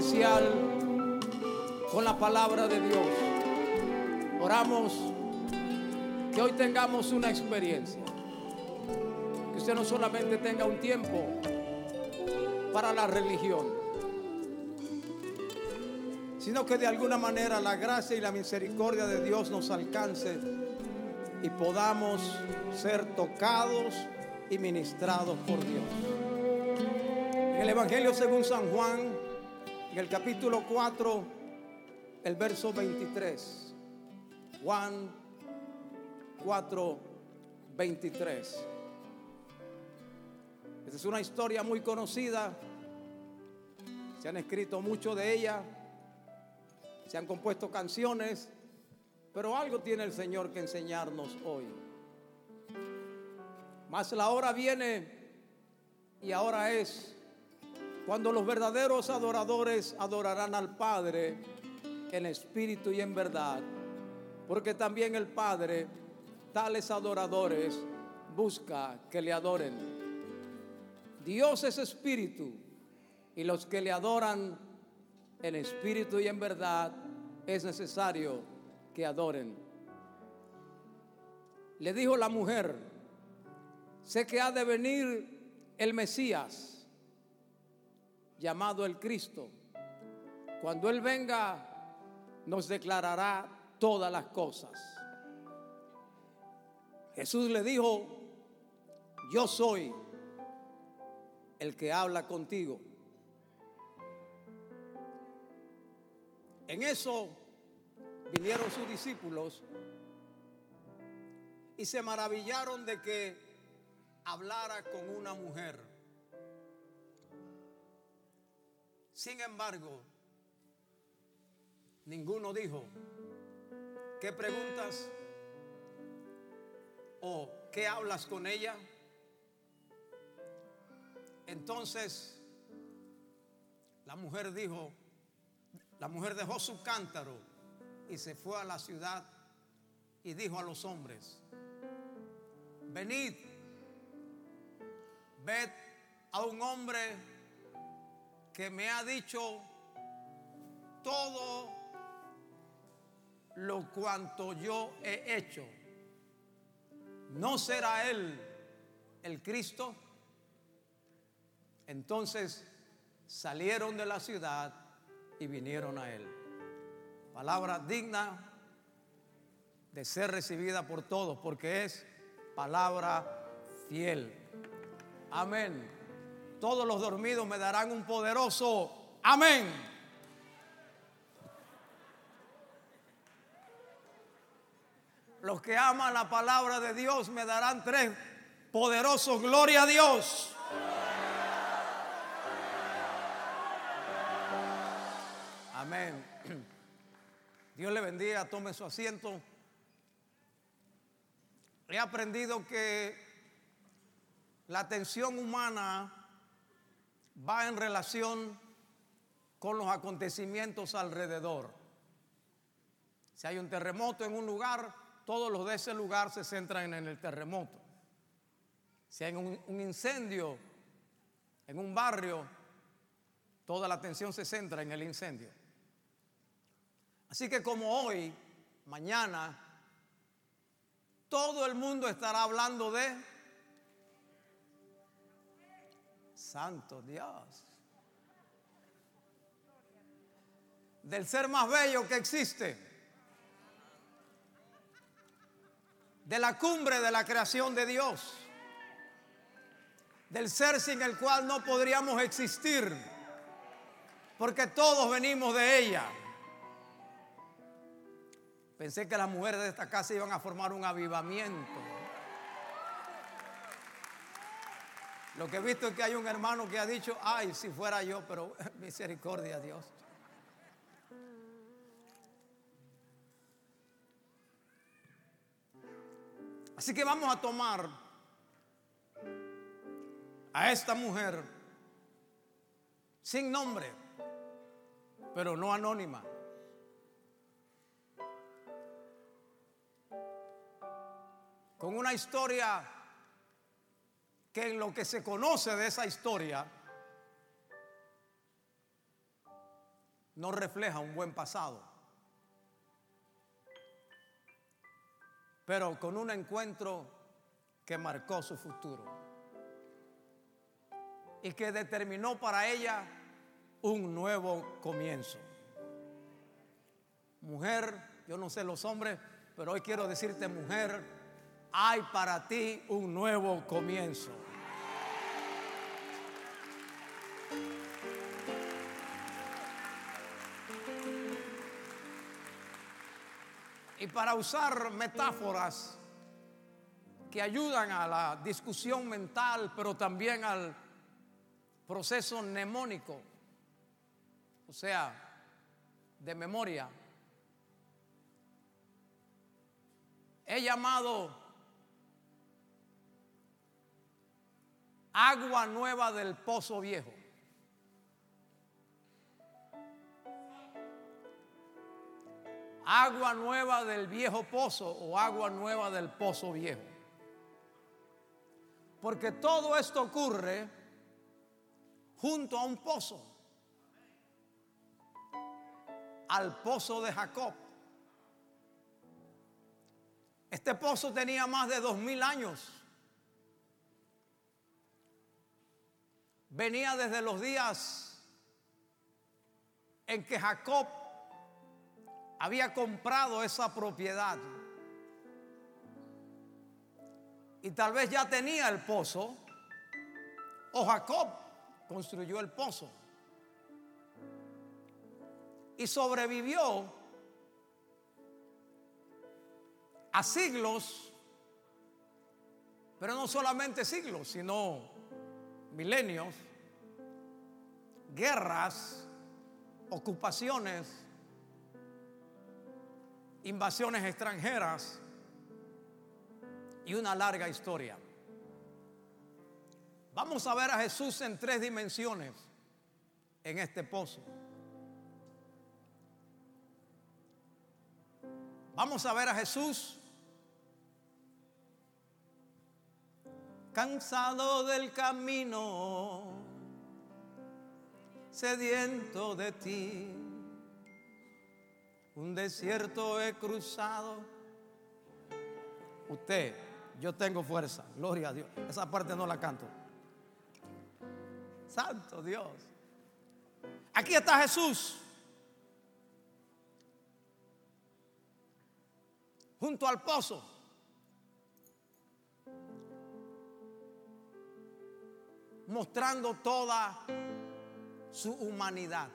especial con la palabra de Dios. Oramos que hoy tengamos una experiencia. Que usted no solamente tenga un tiempo para la religión, sino que de alguna manera la gracia y la misericordia de Dios nos alcance y podamos ser tocados y ministrados por Dios. En el Evangelio según San Juan, en el capítulo 4, el verso 23. Juan 4, 23. Esta es una historia muy conocida. Se han escrito mucho de ella. Se han compuesto canciones. Pero algo tiene el Señor que enseñarnos hoy. Mas la hora viene y ahora es cuando los verdaderos adoradores adorarán al Padre en espíritu y en verdad. Porque también el Padre, tales adoradores, busca que le adoren. Dios es espíritu y los que le adoran en espíritu y en verdad es necesario que adoren. Le dijo la mujer, sé que ha de venir el Mesías, llamado el Cristo. Cuando Él venga, nos declarará todas las cosas. Jesús le dijo, yo soy el que habla contigo. En eso vinieron sus discípulos y se maravillaron de que hablara con una mujer. Sin embargo, ninguno dijo, ¿qué preguntas? ¿O qué hablas con ella? Entonces, la mujer dijo, la mujer dejó su cántaro y se fue a la ciudad y dijo a los hombres, venid, ved a un hombre que me ha dicho todo lo cuanto yo he hecho. ¿No será él el Cristo? Entonces salieron de la ciudad y vinieron a él. Palabra digna de ser recibida por todos, porque es palabra fiel. Amén. Todos los dormidos me darán un poderoso amén. Los que aman la palabra de Dios me darán tres poderosos gloria a Dios. Amén. Dios le bendiga, tome su asiento. He aprendido que la atención humana va en relación con los acontecimientos alrededor. Si hay un terremoto en un lugar, todos los de ese lugar se centran en el terremoto. Si hay un, incendio en un barrio, toda la atención se centra en el incendio. Así que como hoy, mañana, todo el mundo estará hablando de Santo Dios. Del ser más bello que existe. De la cumbre de la creación de Dios. Del ser sin el cual no podríamos existir. Porque todos venimos de ella. Pensé que las mujeres de esta casa iban a formar un avivamiento. Lo que he visto es que hay un hermano que ha dicho, ay, si fuera yo, pero misericordia a Dios. Así que vamos a tomar a esta mujer sin nombre, pero no anónima. Con una historia que en lo que se conoce de esa historia no refleja un buen pasado. Pero con un encuentro que marcó su futuro y que determinó para ella un nuevo comienzo. Mujer, yo no sé los hombres, pero hoy quiero decirte mujer, hay para ti un nuevo comienzo. Y para usar metáforas que ayudan a la discusión mental, pero también al proceso mnemónico, o sea, de memoria. He llamado agua nueva del pozo viejo. agua nueva del viejo pozo o agua nueva del pozo viejo. Porque todo esto ocurre junto a un pozo, al pozo de Jacob. Este pozo tenía más de dos mil años. Venía desde los días en que Jacob había comprado esa propiedad. Y tal vez ya tenía el pozo. O Jacob construyó el pozo. Y sobrevivió a siglos, pero no solamente siglos, sino milenios, guerras, ocupaciones, invasiones extranjeras y una larga historia. Vamos a ver a Jesús en tres dimensiones en este pozo. Vamos a ver a Jesús cansado del camino, sediento de ti un desierto he cruzado. Usted, yo tengo fuerza, gloria a Dios. Esa parte no la canto. Santo Dios. Aquí está Jesús. Junto al pozo. Mostrando toda su humanidad.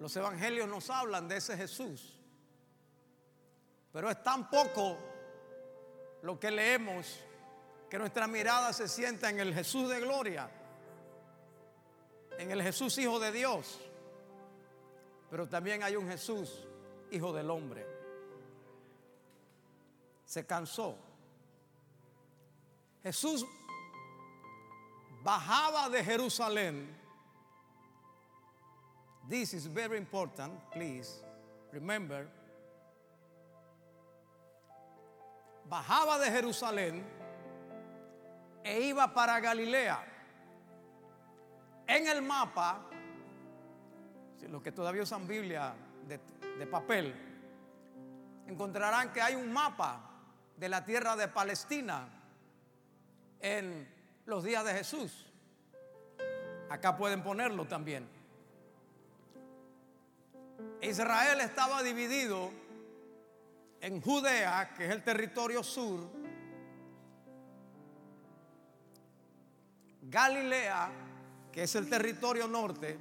Los evangelios nos hablan de ese Jesús. Pero es tan poco lo que leemos que nuestra mirada se sienta en el Jesús de gloria, en el Jesús Hijo de Dios. Pero también hay un Jesús Hijo del Hombre. Se cansó. Jesús bajaba de Jerusalén This is very important, please remember. Bajaba de Jerusalén e iba para Galilea. En el mapa, los que todavía usan Biblia de, de papel, encontrarán que hay un mapa de la tierra de Palestina en los días de Jesús. Acá pueden ponerlo también. Israel estaba dividido en Judea, que es el territorio sur, Galilea, que es el territorio norte,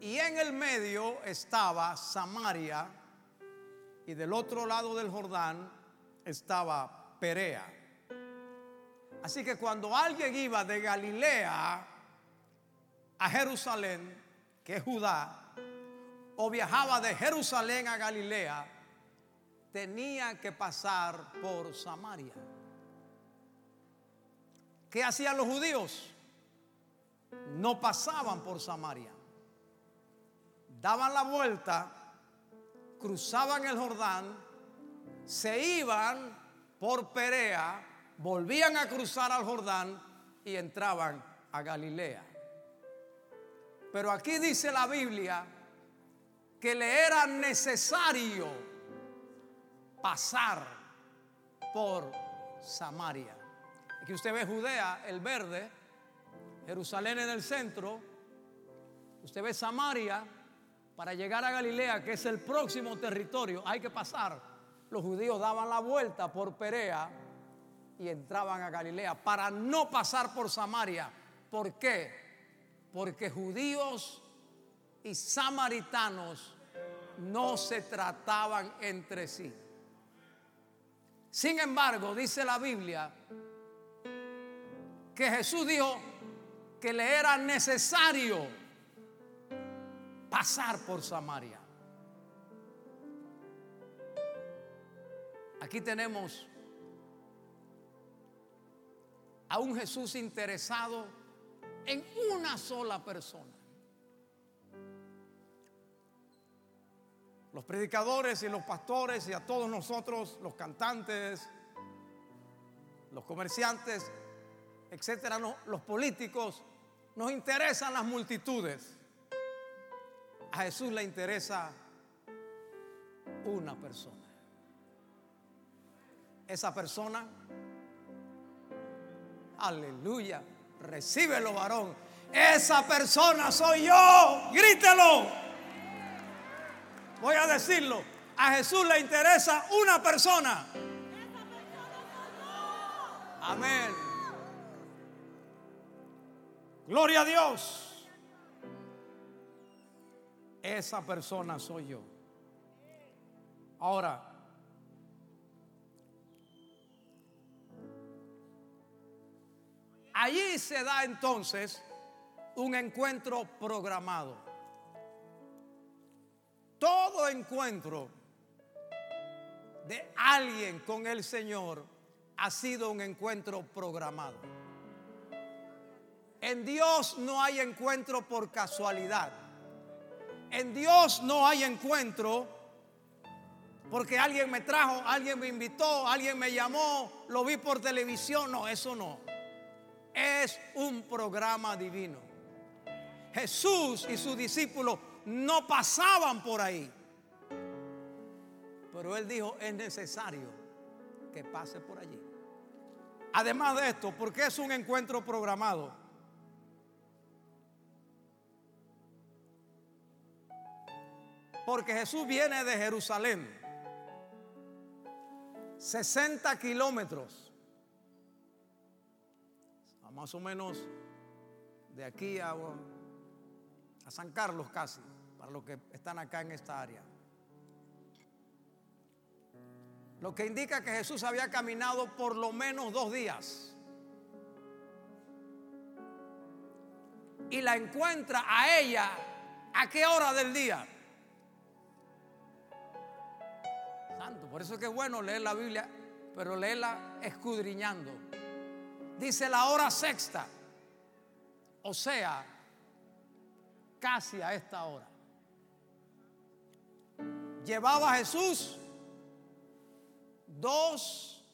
y en el medio estaba Samaria, y del otro lado del Jordán estaba Perea. Así que cuando alguien iba de Galilea a Jerusalén, que es Judá, o viajaba de Jerusalén a Galilea, tenía que pasar por Samaria. ¿Qué hacían los judíos? No pasaban por Samaria. Daban la vuelta, cruzaban el Jordán, se iban por Perea volvían a cruzar al Jordán y entraban a Galilea. Pero aquí dice la Biblia que le era necesario pasar por Samaria. Aquí usted ve Judea, el verde, Jerusalén en el centro, usted ve Samaria, para llegar a Galilea, que es el próximo territorio, hay que pasar. Los judíos daban la vuelta por Perea y entraban a Galilea para no pasar por Samaria. ¿Por qué? Porque judíos y samaritanos no se trataban entre sí. Sin embargo, dice la Biblia que Jesús dijo que le era necesario pasar por Samaria. Aquí tenemos a un Jesús interesado en una sola persona. Los predicadores y los pastores y a todos nosotros, los cantantes, los comerciantes, etcétera, los políticos, nos interesan las multitudes. A Jesús le interesa una persona. Esa persona, aleluya, recíbelo varón. Esa persona soy yo, grítelo. Voy a decirlo, a Jesús le interesa una persona. Amén. Gloria a Dios esa persona soy yo. Ahora, allí se da entonces un encuentro programado. Todo encuentro de alguien con el Señor ha sido un encuentro programado. En Dios no hay encuentro por casualidad. En Dios no hay encuentro porque alguien me trajo, alguien me invitó, alguien me llamó, lo vi por televisión. No, eso no. Es un programa divino. Jesús y sus discípulos no pasaban por ahí. Pero él dijo, es necesario que pase por allí. Además de esto, porque es un encuentro programado? Porque Jesús viene de Jerusalén. 60 kilómetros. Más o menos de aquí a, San Carlos casi, para los que están acá en esta área. Lo que indica que Jesús había caminado por lo menos dos días. Y la encuentra a ella a qué hora del día? Por eso es que es bueno leer la Biblia, pero leerla escudriñando. Dice la hora sexta, o sea, casi a esta hora. Llevaba Jesús dos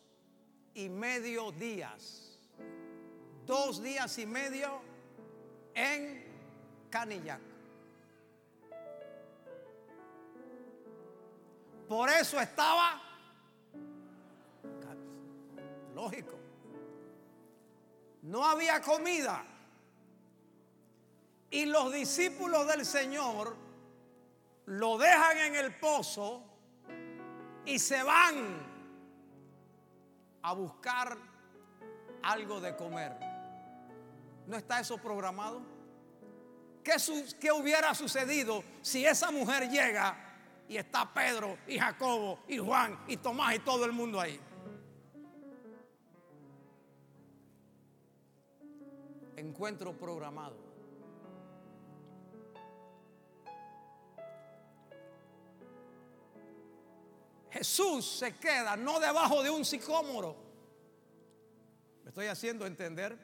y medio días, dos días y medio en Canillac. Por eso estaba lógico. No había comida. Y los discípulos del Señor lo dejan en el pozo y se van a buscar algo de comer. ¿No está eso programado? ¿Qué, ¿Qué, hubiera sucedido si esa mujer llega y está Pedro y Jacobo y Juan y Tomás y todo el mundo ahí. Encuentro programado. Jesús se queda no debajo de un sicómoro. ¿Me estoy haciendo entender?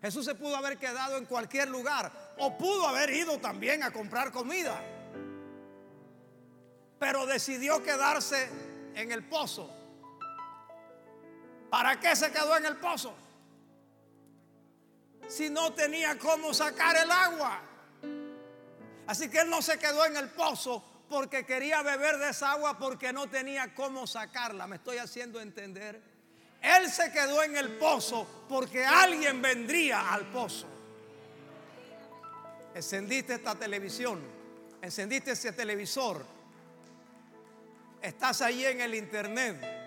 Jesús se pudo haber quedado en cualquier lugar o pudo haber ido también a comprar comida pero decidió quedarse en el pozo. ¿Para qué se quedó en el pozo? Si no tenía cómo sacar el agua. Así que él no se quedó en el pozo porque quería beber de esa agua porque no tenía cómo sacarla. ¿Me estoy haciendo entender? Él se quedó en el pozo porque alguien vendría al pozo. Encendiste esta televisión, encendiste ese televisor, estás ahí en el internet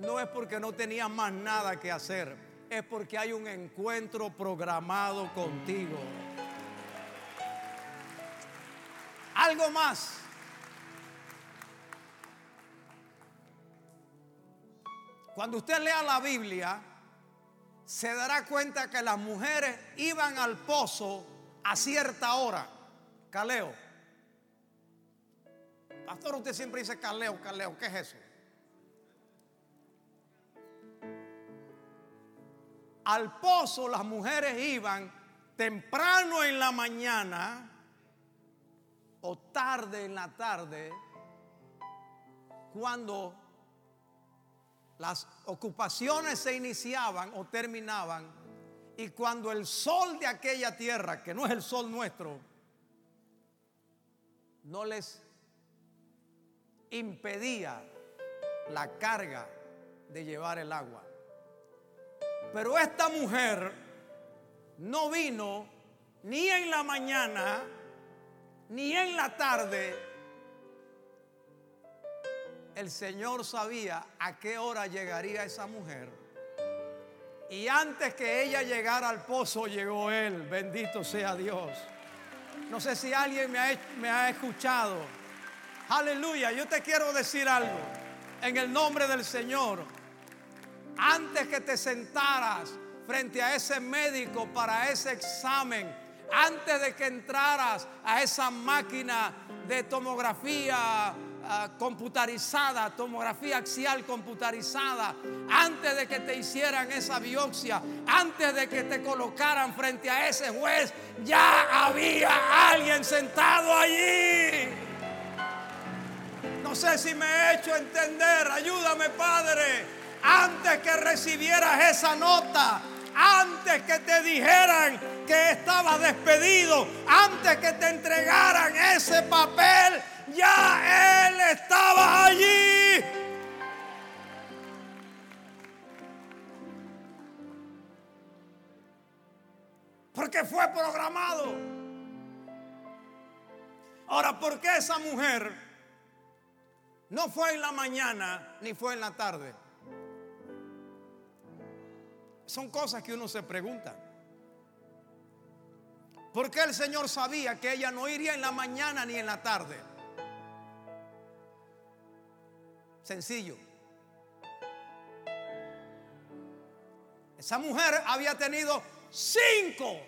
no es porque no tenía más nada que hacer, es porque hay un encuentro programado contigo. Algo más. Cuando usted lea la Biblia, se dará cuenta que las mujeres iban al pozo a cierta hora. Caleo. Pastor, usted siempre dice caleo, caleo. ¿Qué es eso? Al pozo las mujeres iban temprano en la mañana o tarde en la tarde cuando las ocupaciones se iniciaban o terminaban y cuando el sol de aquella tierra, que no es el sol nuestro, no les impedía la carga de llevar el agua. Pero esta mujer no vino ni en la mañana ni en la tarde. El Señor sabía a qué hora llegaría esa mujer. Y antes que ella llegara al pozo, llegó Él. Bendito sea Dios. No sé si alguien me ha, escuchado. Aleluya. Yo te quiero decir algo. En el nombre del Señor antes que te sentaras frente a ese médico para ese examen, antes de que entraras a esa máquina de tomografía ah, computarizada, tomografía axial computarizada, antes de que te hicieran esa biopsia, antes de que te colocaran frente a ese juez, ya había alguien sentado allí. No sé si me he hecho entender, ayúdame Padre antes que recibieras esa nota, antes que te dijeran que estabas despedido, antes que te entregaran ese papel, ya Él estaba allí. Porque fue programado. Ahora, ¿por qué esa mujer no fue en la mañana ni fue en la tarde? Son cosas que uno se pregunta. ¿Por qué el Señor sabía que ella no iría en la mañana ni en la tarde? Sencillo. Esa mujer había tenido cinco.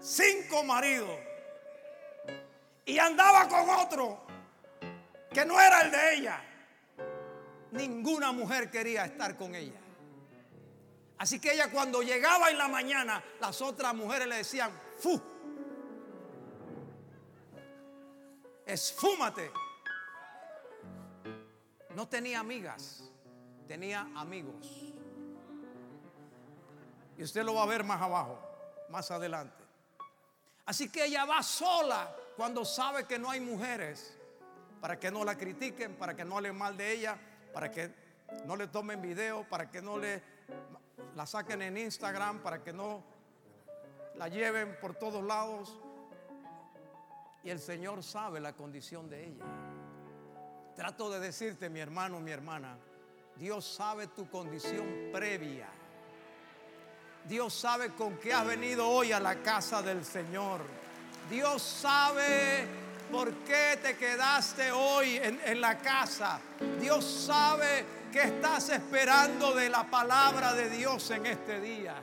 Cinco maridos. Y andaba con otro que no era el de ella ninguna mujer quería estar con ella. Así que ella cuando llegaba en la mañana, las otras mujeres le decían, ¡fu! Esfúmate. No tenía amigas, tenía amigos. Y usted lo va a ver más abajo, más adelante. Así que ella va sola cuando sabe que no hay mujeres, para que no la critiquen, para que no hablen mal de ella para que no le tomen video, para que no le la saquen en Instagram, para que no la lleven por todos lados. Y el Señor sabe la condición de ella. Trato de decirte, mi hermano, mi hermana, Dios sabe tu condición previa. Dios sabe con qué has venido hoy a la casa del Señor. Dios sabe por qué te quedaste hoy en, la casa. Dios sabe que estás esperando de la palabra de Dios en este día.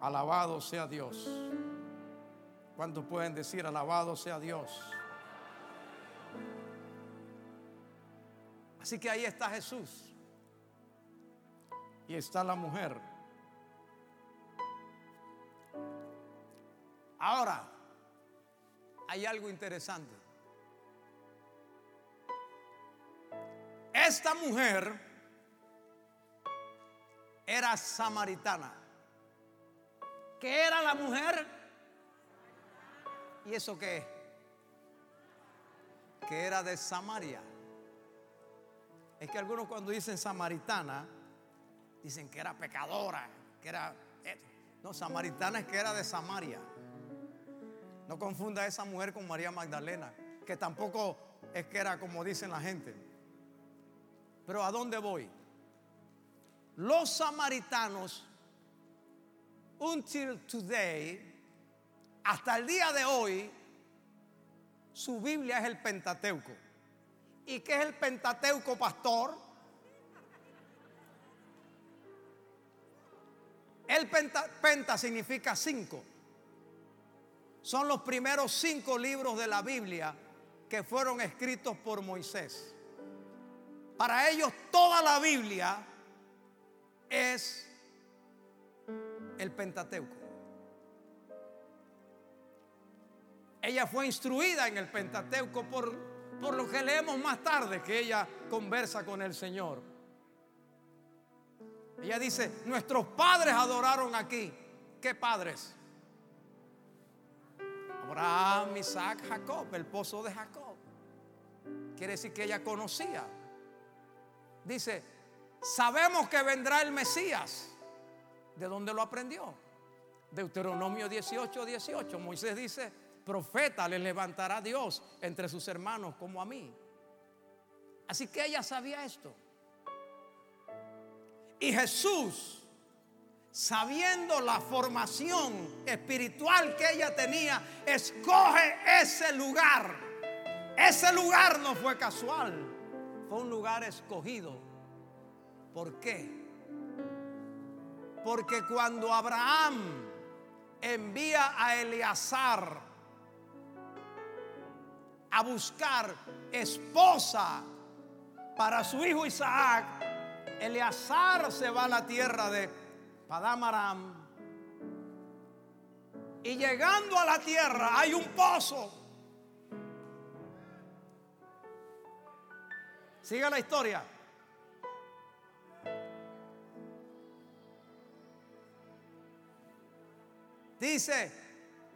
Alabado sea Dios. ¿Cuántos pueden decir alabado sea Dios? Así que ahí está Jesús. Y está la mujer. Ahora, hay algo interesante. Esta mujer era samaritana. ¿Qué era la mujer? ¿Y eso qué? Que era de Samaria. Es que algunos cuando dicen samaritana, dicen que era pecadora, que era... No, samaritana es que era de Samaria. No confunda a esa mujer con María Magdalena, que tampoco es que era como dicen la gente. Pero ¿a dónde voy? Los samaritanos, until today, hasta el día de hoy, su Biblia es el Pentateuco. ¿Y qué es el Pentateuco, pastor? El penta, penta, significa cinco. Son los primeros cinco libros de la Biblia que fueron escritos por Moisés. Para ellos toda la Biblia es el Pentateuco. Ella fue instruida en el Pentateuco por, por lo que leemos más tarde que ella conversa con el Señor. Ella dice, nuestros padres adoraron aquí. ¿Qué padres? Jacob, el pozo de Jacob. Quiere decir que ella conocía. Dice, sabemos que vendrá el Mesías. ¿De dónde lo aprendió? Deuteronomio 18, 18. Moisés dice, profeta le levantará Dios entre sus hermanos como a mí. Así que ella sabía esto. Y Jesús, sabiendo la formación espiritual que ella tenía, escoge ese lugar. Ese lugar no fue casual, fue un lugar escogido. ¿Por qué? Porque cuando Abraham envía a Eleazar a buscar esposa para su hijo Isaac, Eleazar se va a la tierra de Padamaram. Y llegando a la tierra hay un pozo. Sigue la historia. Dice,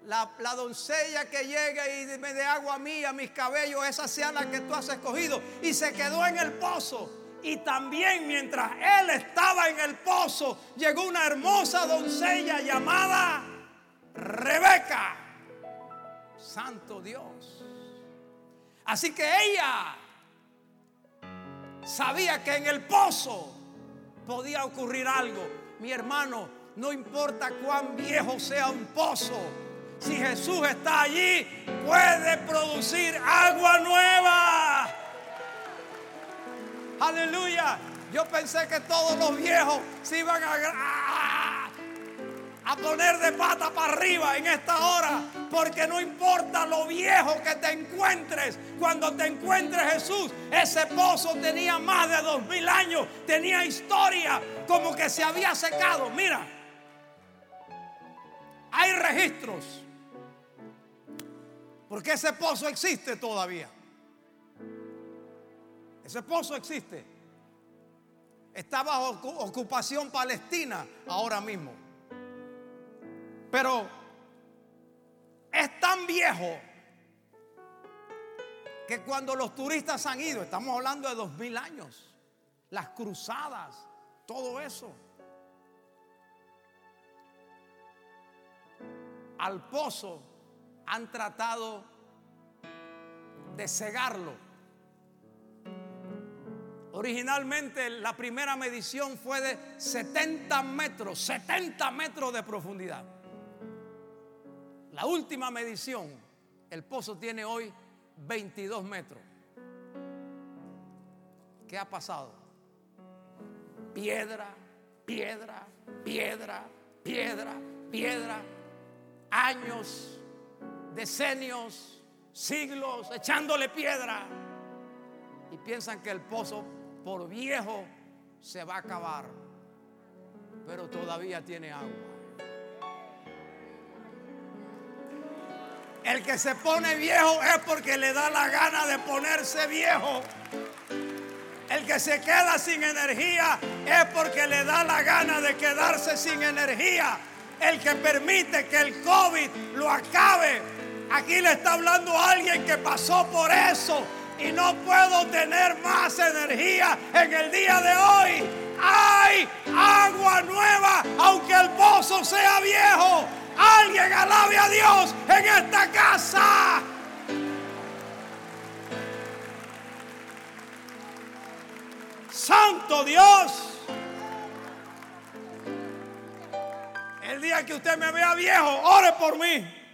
la, doncella que llegue y me dé agua a mí, a mis cabellos, esa sea la que tú has escogido. Y se quedó en el pozo. Y también mientras él estaba en el pozo, llegó una hermosa doncella llamada Rebeca. Santo Dios. Así que ella sabía que en el pozo podía ocurrir algo. Mi hermano, no importa cuán viejo sea un pozo, si Jesús está allí, puede producir agua nueva. Aleluya. Yo pensé que todos los viejos se iban a, a, poner de pata para arriba en esta hora. Porque no importa lo viejo que te encuentres, cuando te encuentres Jesús, ese pozo tenía más de dos mil años, tenía historia, como que se había secado. Mira, hay registros. Porque ese pozo existe todavía. Ese pozo existe. Está bajo ocupación palestina ahora mismo. Pero es tan viejo que cuando los turistas han ido, estamos hablando de dos mil años, las cruzadas, todo eso. al pozo han tratado de cegarlo. Originalmente la primera medición fue de 70 metros, 70 metros de profundidad. La última medición, el pozo tiene hoy 22 metros. ¿Qué ha pasado? Piedra, piedra, piedra, piedra, piedra años, decenios, siglos echándole piedra y piensan que el pozo por viejo se va a acabar, pero todavía tiene agua. El que se pone viejo es porque le da la gana de ponerse viejo. El que se queda sin energía es porque le da la gana de quedarse sin energía. El que permite que el COVID lo acabe. Aquí le está hablando a alguien que pasó por eso y no puedo tener más energía en el día de hoy. Hay agua nueva, aunque el pozo sea viejo. Alguien alabe a Dios en esta casa. Santo Dios. El día que usted me vea viejo, ore por mí.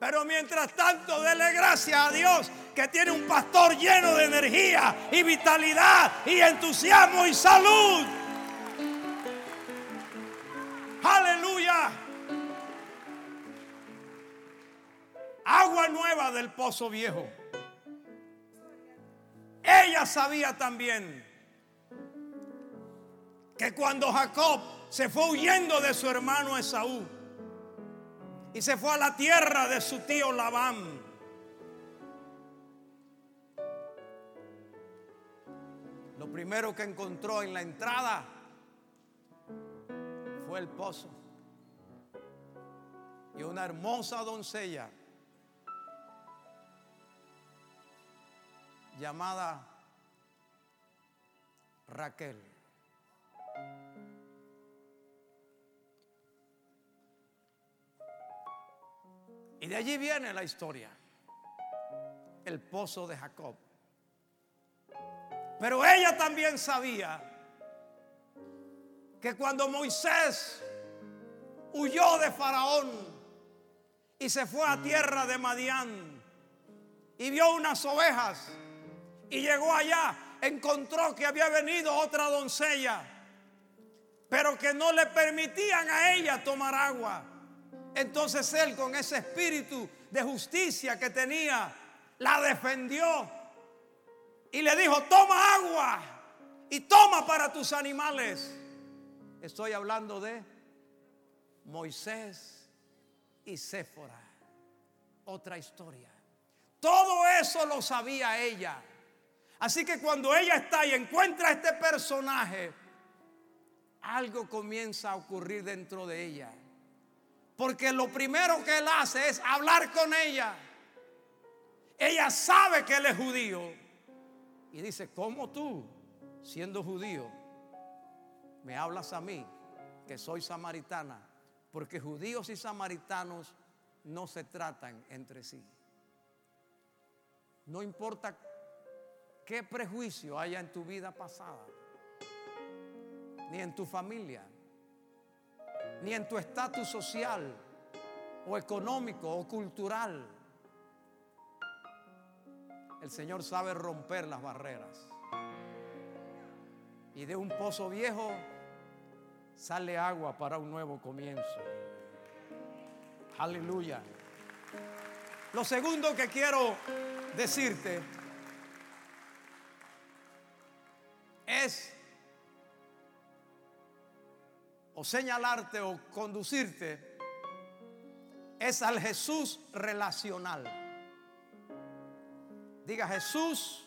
Pero mientras tanto, dele gracias a Dios que tiene un pastor lleno de energía y vitalidad y entusiasmo y salud. Aleluya. Agua nueva del pozo viejo. Ella sabía también que cuando Jacob se fue huyendo de su hermano Esaú, y se fue a la tierra de su tío Labán. Lo primero que encontró en la entrada fue el pozo y una hermosa doncella llamada Raquel. Y de allí viene la historia. El pozo de Jacob. Pero ella también sabía que cuando Moisés huyó de Faraón y se fue a tierra de Madián y vio unas ovejas y llegó allá, encontró que había venido otra doncella, pero que no le permitían a ella tomar agua. Entonces él con ese espíritu de justicia que tenía, la defendió y le dijo, toma agua y toma para tus animales. Estoy hablando de Moisés y Séfora. Otra historia. Todo eso lo sabía ella. Así que cuando ella está y encuentra a este personaje, algo comienza a ocurrir dentro de ella. Porque lo primero que él hace es hablar con ella. Ella sabe que él es judío. Y dice, ¿cómo tú, siendo judío, me hablas a mí, que soy samaritana? Porque judíos y samaritanos no se tratan entre sí. No importa qué prejuicio haya en tu vida pasada, ni en tu familia, ni en tu estatus social o económico o cultural. El Señor sabe romper las barreras. Y de un pozo viejo sale agua para un nuevo comienzo. Aleluya. Lo segundo que quiero decirte es o señalarte o conducirte es al Jesús relacional. Diga Jesús.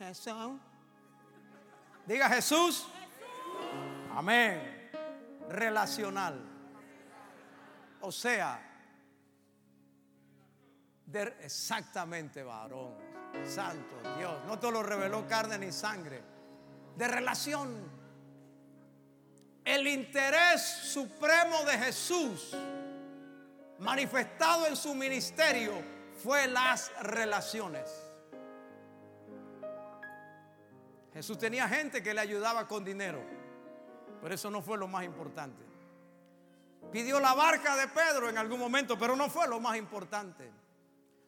Jesús. Diga Jesús. Amén. Relacional. O sea, exactamente varón, santo Dios. No te lo reveló carne ni sangre. De relación el interés supremo de Jesús manifestado en su ministerio fue las relaciones. Jesús tenía gente que le ayudaba con dinero, pero eso no fue lo más importante. Pidió la barca de Pedro en algún momento, pero no fue lo más importante.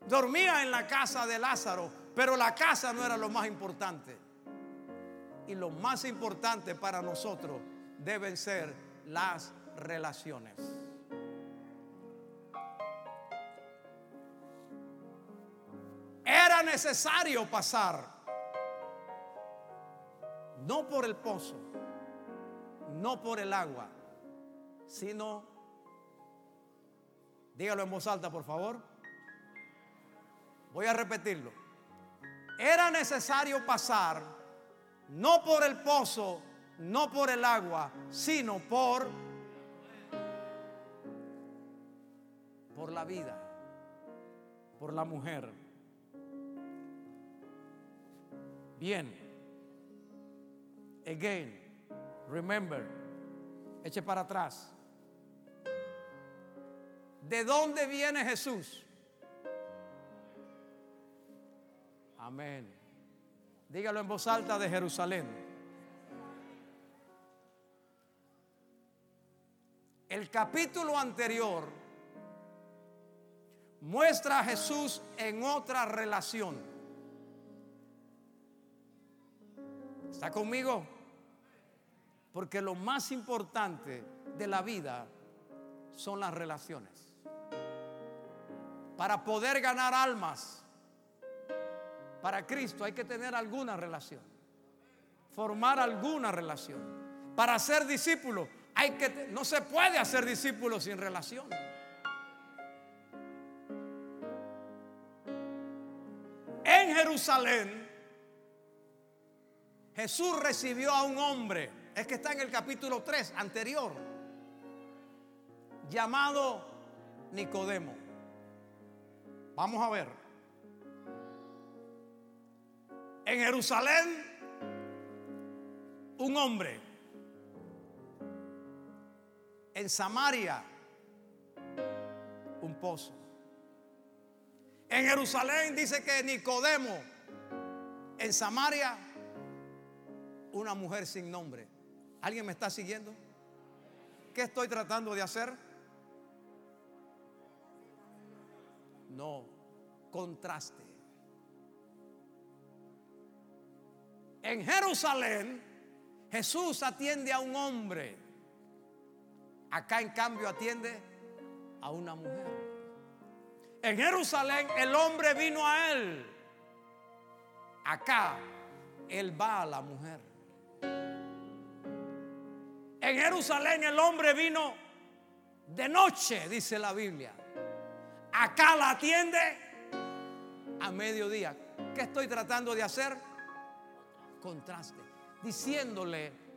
Dormía en la casa de Lázaro, pero la casa no era lo más importante. Y lo más importante para nosotros deben ser las relaciones. Era necesario pasar, no por el pozo, no por el agua, sino, dígalo en voz alta, por favor. Voy a repetirlo. Era necesario pasar no por el pozo, no por el agua, sino por por la vida, por la mujer. Bien. Again, remember, eche para atrás. ¿De dónde viene Jesús? Amén. Dígalo en voz alta de Jerusalén. El capítulo anterior muestra a Jesús en otra relación. ¿Está conmigo? Porque lo más importante de la vida son las relaciones. Para poder ganar almas para Cristo hay que tener alguna relación. Formar alguna relación. Para ser discípulo hay que no se puede hacer discípulo sin relación. En Jerusalén Jesús recibió a un hombre, es que está en el capítulo 3 anterior, llamado Nicodemo. Vamos a ver. En Jerusalén, un hombre. En Samaria, un pozo. En Jerusalén dice que Nicodemo, en Samaria, una mujer sin nombre. ¿Alguien me está siguiendo? ¿Qué estoy tratando de hacer? No, contraste. En Jerusalén, Jesús atiende a un hombre. Acá en cambio atiende a una mujer. En Jerusalén el hombre vino a él. Acá él va a la mujer. En Jerusalén el hombre vino de noche, dice la Biblia. Acá la atiende a mediodía. ¿Qué estoy tratando de hacer? Contraste. Diciéndole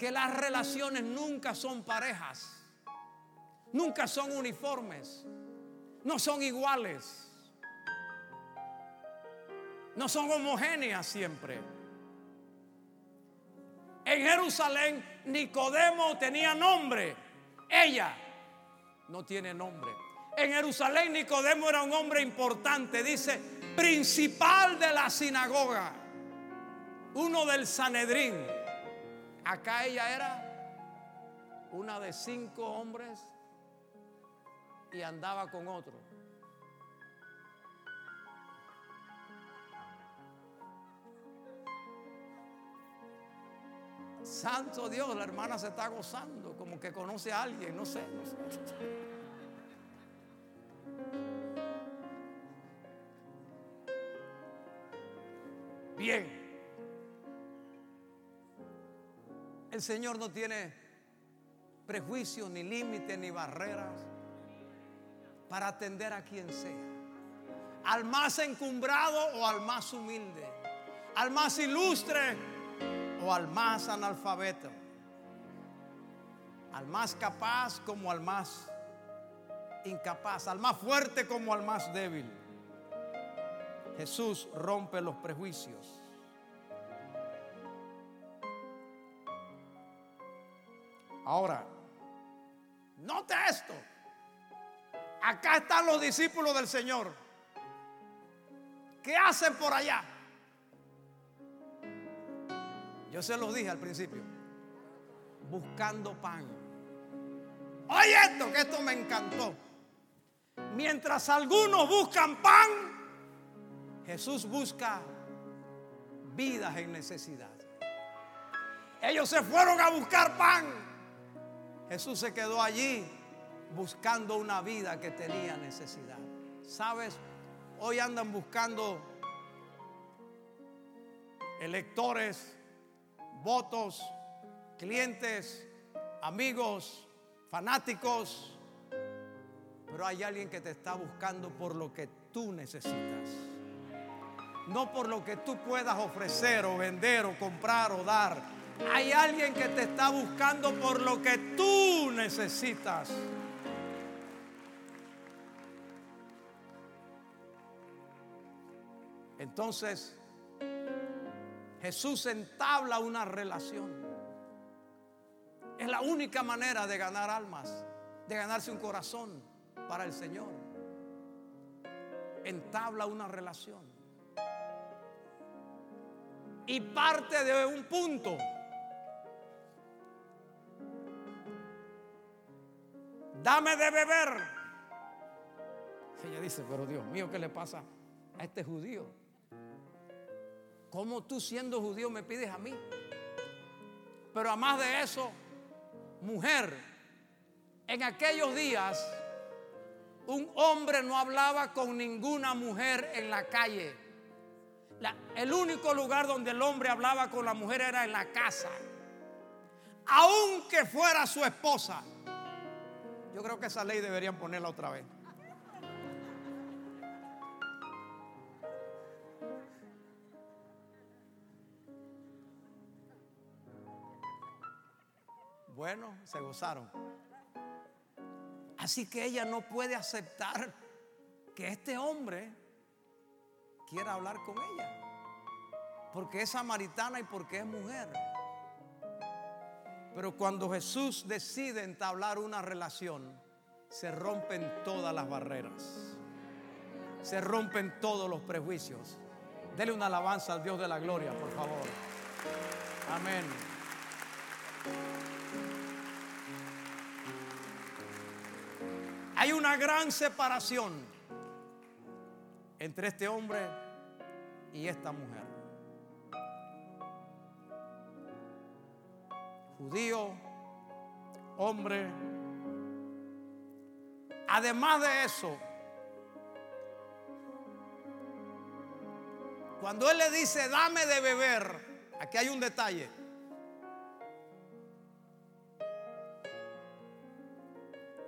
que las relaciones nunca son parejas. Nunca son uniformes. No son iguales. No son homogéneas siempre. En Jerusalén Nicodemo tenía nombre. Ella no tiene nombre. En Jerusalén Nicodemo era un hombre importante, dice, principal de la sinagoga, uno del Sanedrín. Acá ella era una de cinco hombres y andaba con otro. Santo Dios, la hermana se está gozando, como que conoce a alguien, no sé. Bien. El Señor no tiene prejuicios, ni límites, ni barreras para atender a quien sea. Al más encumbrado o al más humilde. Al más ilustre o al más analfabeto, al más capaz como al más incapaz, al más fuerte como al más débil. Jesús rompe los prejuicios. Ahora, note esto. Acá están los discípulos del Señor. ¿Qué hacen por allá? Yo se los dije al principio. Buscando pan. Oye esto, que esto me encantó. Mientras algunos buscan pan, Jesús busca vidas en necesidad. Ellos se fueron a buscar pan. Jesús se quedó allí buscando una vida que tenía necesidad. ¿Sabes? Hoy andan buscando electores votos, clientes, amigos, fanáticos, pero hay alguien que te está buscando por lo que tú necesitas. No por lo que tú puedas ofrecer o vender o comprar o dar. Hay alguien que te está buscando por lo que tú necesitas. Entonces, Jesús entabla una relación. Es la única manera de ganar almas, de ganarse un corazón para el Señor. Entabla una relación. Y parte de un punto. Dame de beber. Ella dice, pero Dios mío, ¿qué le pasa a este judío? ¿Cómo tú siendo judío me pides a mí? Pero además de eso, mujer, en aquellos días un hombre no hablaba con ninguna mujer en la calle. el único lugar donde el hombre hablaba con la mujer era en la casa. Aunque fuera su esposa. Yo creo que esa ley deberían ponerla otra vez. Bueno, se gozaron. Así que ella no puede aceptar que este hombre quiera hablar con ella. Porque es samaritana y porque es mujer. Pero cuando Jesús decide entablar una relación, se rompen todas las barreras. Se rompen todos los prejuicios. Dele una alabanza al Dios de la gloria, por favor. Amén. Hay una gran separación entre este hombre y esta mujer. Judío, hombre. Además de eso, cuando él le dice, dame de beber, aquí hay un detalle.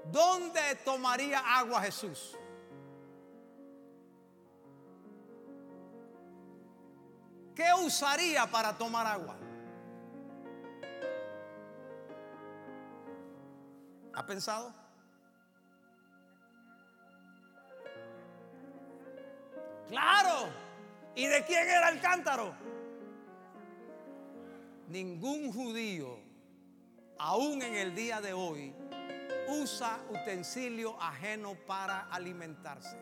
¿Dónde tomaría agua Jesús? ¿Qué usaría para tomar agua? ¿Ha pensado? Claro. ¿Y de quién era el cántaro? Ningún judío, aún en el día de hoy, usa utensilio ajeno para alimentarse.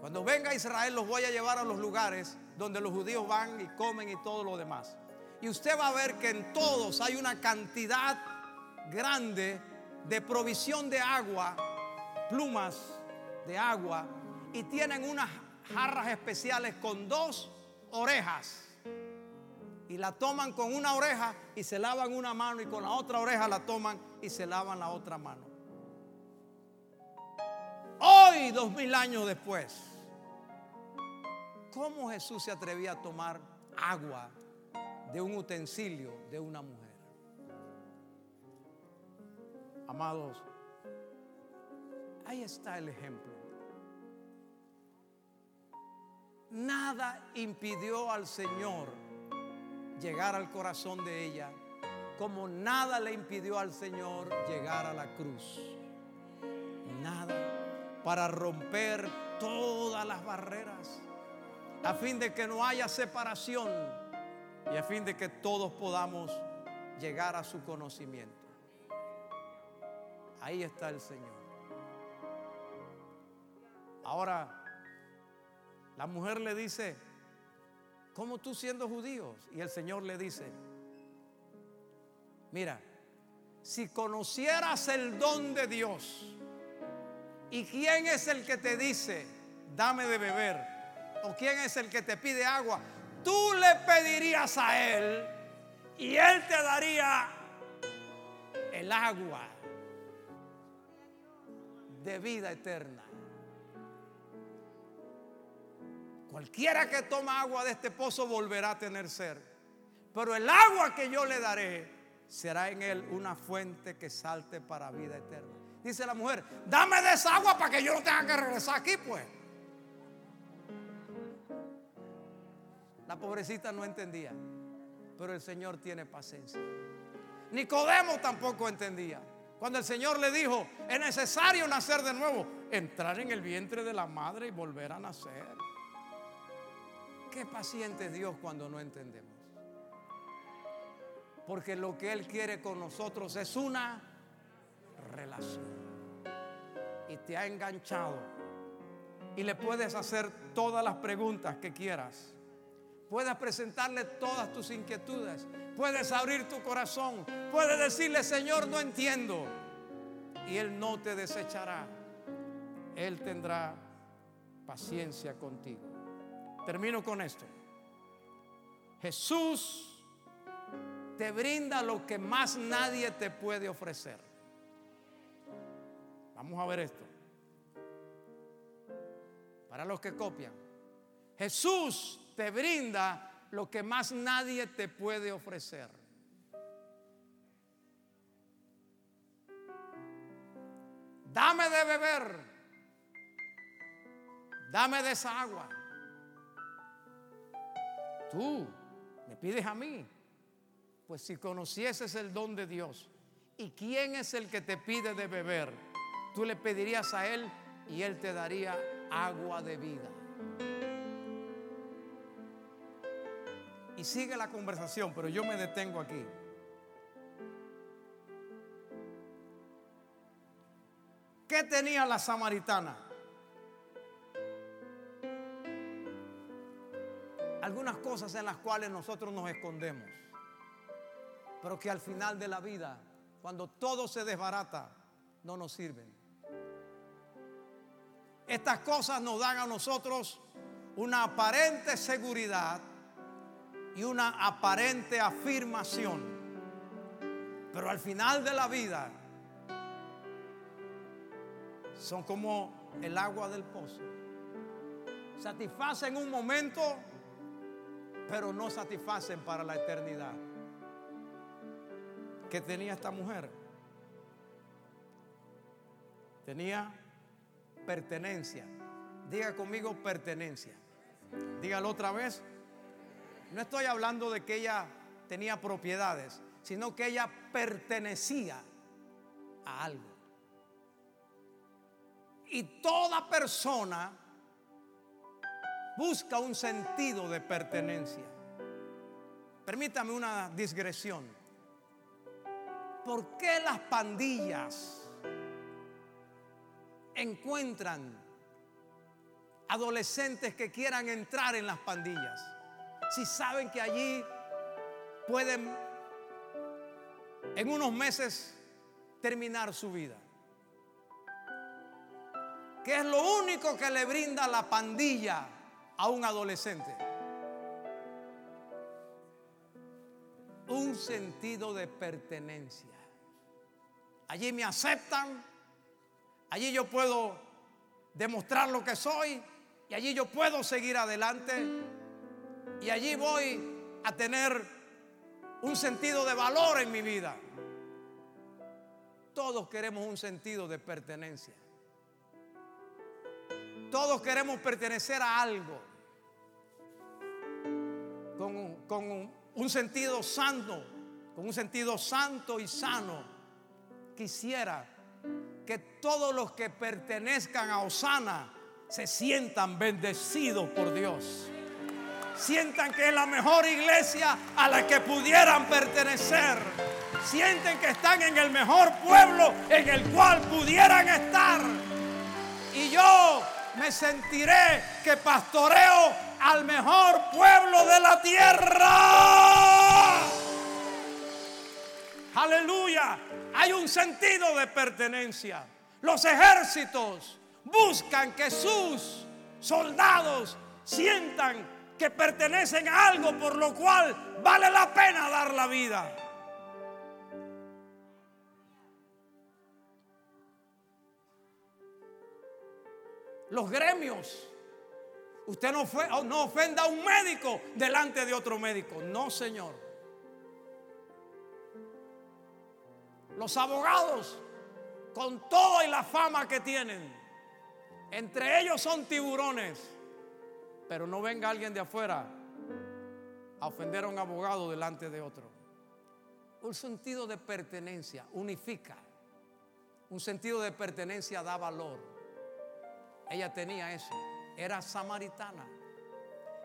Cuando venga Israel los voy a llevar a los lugares donde los judíos van y comen y todo lo demás. Y usted va a ver que en todos hay una cantidad grande de provisión de agua, plumas de agua, y tienen unas jarras especiales con dos orejas y la toman con una oreja y se lavan una mano y con la otra oreja la toman y se lavan la otra mano. Hoy, dos mil años después, ¿cómo Jesús se atrevía a tomar agua de un utensilio de una mujer? Amados, ahí está el ejemplo. Nada impidió al Señor llegar al corazón de ella, como nada le impidió al Señor llegar a la cruz. Nada para romper todas las barreras, a fin de que no haya separación y a fin de que todos podamos llegar a su conocimiento. Ahí está el Señor. Ahora, la mujer le dice, ¿Cómo tú siendo judíos? Y el Señor le dice, mira, si conocieras el don de Dios y quién es el que te dice, dame de beber, o quién es el que te pide agua, tú le pedirías a Él y Él te daría el agua de vida eterna. Cualquiera que toma agua de este pozo volverá a tener sed. Pero el agua que yo le daré será en él una fuente que salte para vida eterna. Dice la mujer, dame de esa agua para que yo no tenga que regresar aquí, pues. La pobrecita no entendía, pero el Señor tiene paciencia. Nicodemo tampoco entendía. Cuando el Señor le dijo, es necesario nacer de nuevo, entrar en el vientre de la madre y volver a nacer. Qué paciente es Dios cuando no entendemos. Porque lo que Él quiere con nosotros es una relación. Y te ha enganchado. Y le puedes hacer todas las preguntas que quieras. Puedes presentarle todas tus inquietudes. Puedes abrir tu corazón. Puedes decirle, Señor, no entiendo. Y Él no te desechará. Él tendrá paciencia contigo. Termino con esto. Jesús te brinda lo que más nadie te puede ofrecer. Vamos a ver esto. Para los que copian. Jesús te brinda lo que más nadie te puede ofrecer. Dame de beber. Dame de esa agua. Tú me pides a mí. Pues si conocieses el don de Dios y quién es el que te pide de beber, tú le pedirías a Él y Él te daría agua de vida. Y sigue la conversación, pero yo me detengo aquí. ¿Qué tenía la samaritana? Algunas cosas en las cuales nosotros nos escondemos pero que al final de la vida, cuando todo se desbarata, no nos sirven. Estas cosas nos dan a nosotros una aparente seguridad y una aparente afirmación, pero al final de la vida son como el agua del pozo. Satisfacen un momento, pero no satisfacen para la eternidad que tenía esta mujer? Tenía pertenencia. Diga conmigo pertenencia. Dígalo otra vez. No estoy hablando de que ella tenía propiedades, sino que ella pertenecía a algo. Y toda persona busca un sentido de pertenencia. Permítame una digresión. ¿por qué las pandillas encuentran adolescentes que quieran entrar en las pandillas? Si saben que allí pueden en unos meses terminar su vida. ¿Qué es lo único que le brinda la pandilla a un adolescente? Un sentido de pertenencia. Allí me aceptan. Allí yo puedo demostrar lo que soy. Y allí yo puedo seguir adelante. Y allí voy a tener un sentido de valor en mi vida. Todos queremos un sentido de pertenencia. Todos queremos pertenecer a algo. Con, un sentido santo. Con un sentido santo y sano quisiera que todos los que pertenezcan a Osana se sientan bendecidos por Dios. Sientan que es la mejor iglesia a la que pudieran pertenecer. Sienten que están en el mejor pueblo en el cual pudieran estar. Y yo me sentiré que pastoreo al mejor pueblo de la tierra. Aleluya hay un sentido de pertenencia. Los ejércitos buscan que sus soldados sientan que pertenecen a algo por lo cual vale la pena dar la vida. Los gremios. Usted no, fue, no ofenda a un médico delante de otro médico. No, Señor. Los abogados, con todo y la fama que tienen, entre ellos son tiburones, pero no venga alguien de afuera a ofender a un abogado delante de otro. Un sentido de pertenencia unifica. Un sentido de pertenencia da valor. Ella tenía eso. Era samaritana.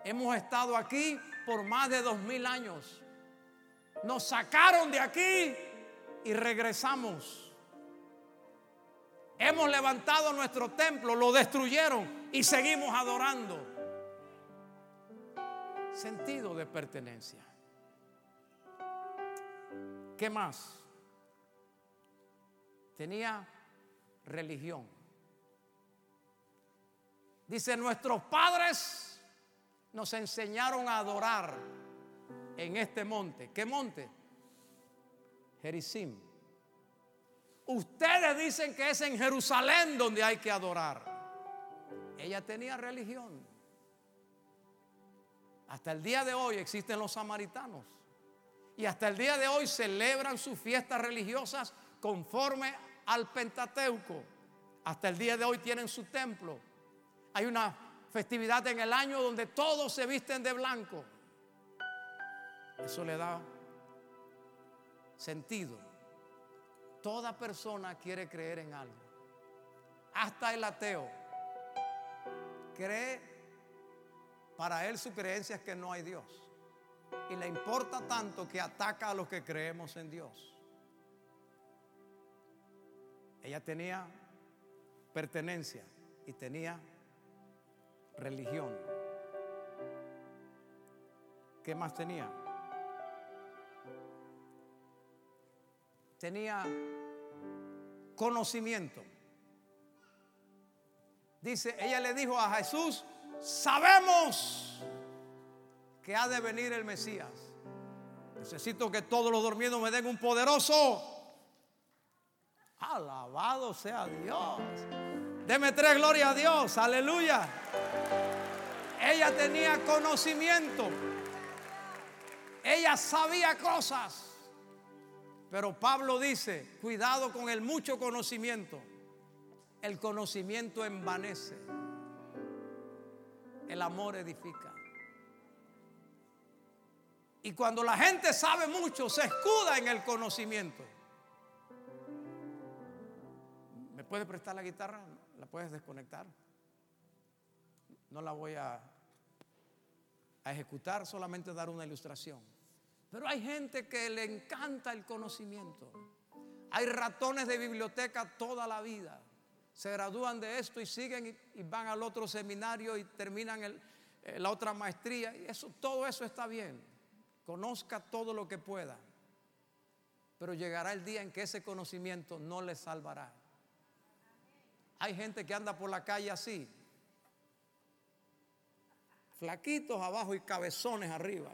Hemos estado aquí por más de dos mil años. Nos sacaron de aquí y regresamos. Hemos levantado nuestro templo, lo destruyeron y seguimos adorando. Sentido de pertenencia. ¿Qué más? Tenía religión. Dice, nuestros padres nos enseñaron a adorar en este monte. ¿Qué monte? Jericim. Ustedes dicen que es en Jerusalén donde hay que adorar. Ella tenía religión. Hasta el día de hoy existen los samaritanos. Y hasta el día de hoy celebran sus fiestas religiosas conforme al Pentateuco. Hasta el día de hoy tienen su templo. Hay una festividad en el año donde todos se visten de blanco. Eso le da sentido. Toda persona quiere creer en algo. Hasta el ateo cree, para él su creencia es que no hay Dios. Y le importa tanto que ataca a los que creemos en Dios. Ella tenía pertenencia y tenía religión. ¿Qué más tenía? Tenía conocimiento. Dice, ella le dijo a Jesús, sabemos que ha de venir el Mesías. Necesito que todos los dormidos me den un poderoso. Alabado sea Dios. Deme tres gloria a Dios. Aleluya. Ella tenía conocimiento. Ella sabía cosas. Pero Pablo dice, cuidado con el mucho conocimiento. El conocimiento envanece. El amor edifica. Y cuando la gente sabe mucho, se escuda en el conocimiento. ¿Me puedes prestar la guitarra? ¿La puedes desconectar? No la voy a, a ejecutar, solamente dar una ilustración. Pero hay gente que le encanta el conocimiento. Hay ratones de biblioteca toda la vida. Se gradúan de esto y siguen y, van al otro seminario y terminan eh, la otra maestría. Y eso, todo eso está bien conozca todo lo que pueda, pero llegará el día en que ese conocimiento no le salvará. Hay gente que anda por la calle así, flaquitos abajo y cabezones arriba.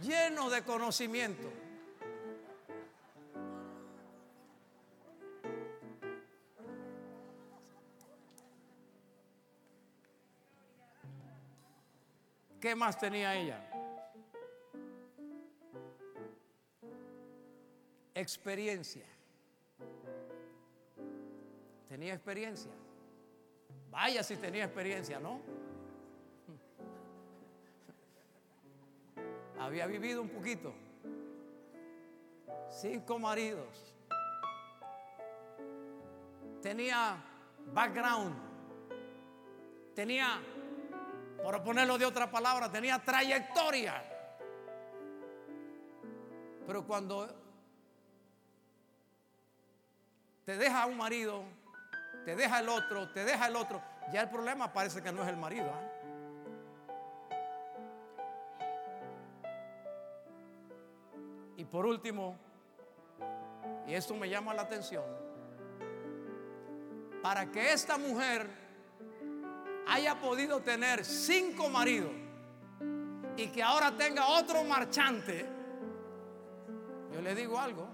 Llenos de conocimiento. ¿Qué más tenía ella? Experiencia. Tenía experiencia. Vaya si tenía experiencia, ¿no? Había vivido un poquito. Cinco maridos. Tenía background. Tenía por ponerlo de otra palabra, tenía trayectoria. Pero cuando te deja un marido, te deja el otro, te deja el otro, ya el problema parece que no es el marido. ¿ah? Y por último, y esto me llama la atención, para que esta mujer haya podido tener cinco maridos y que ahora tenga otro marchante, yo le digo algo.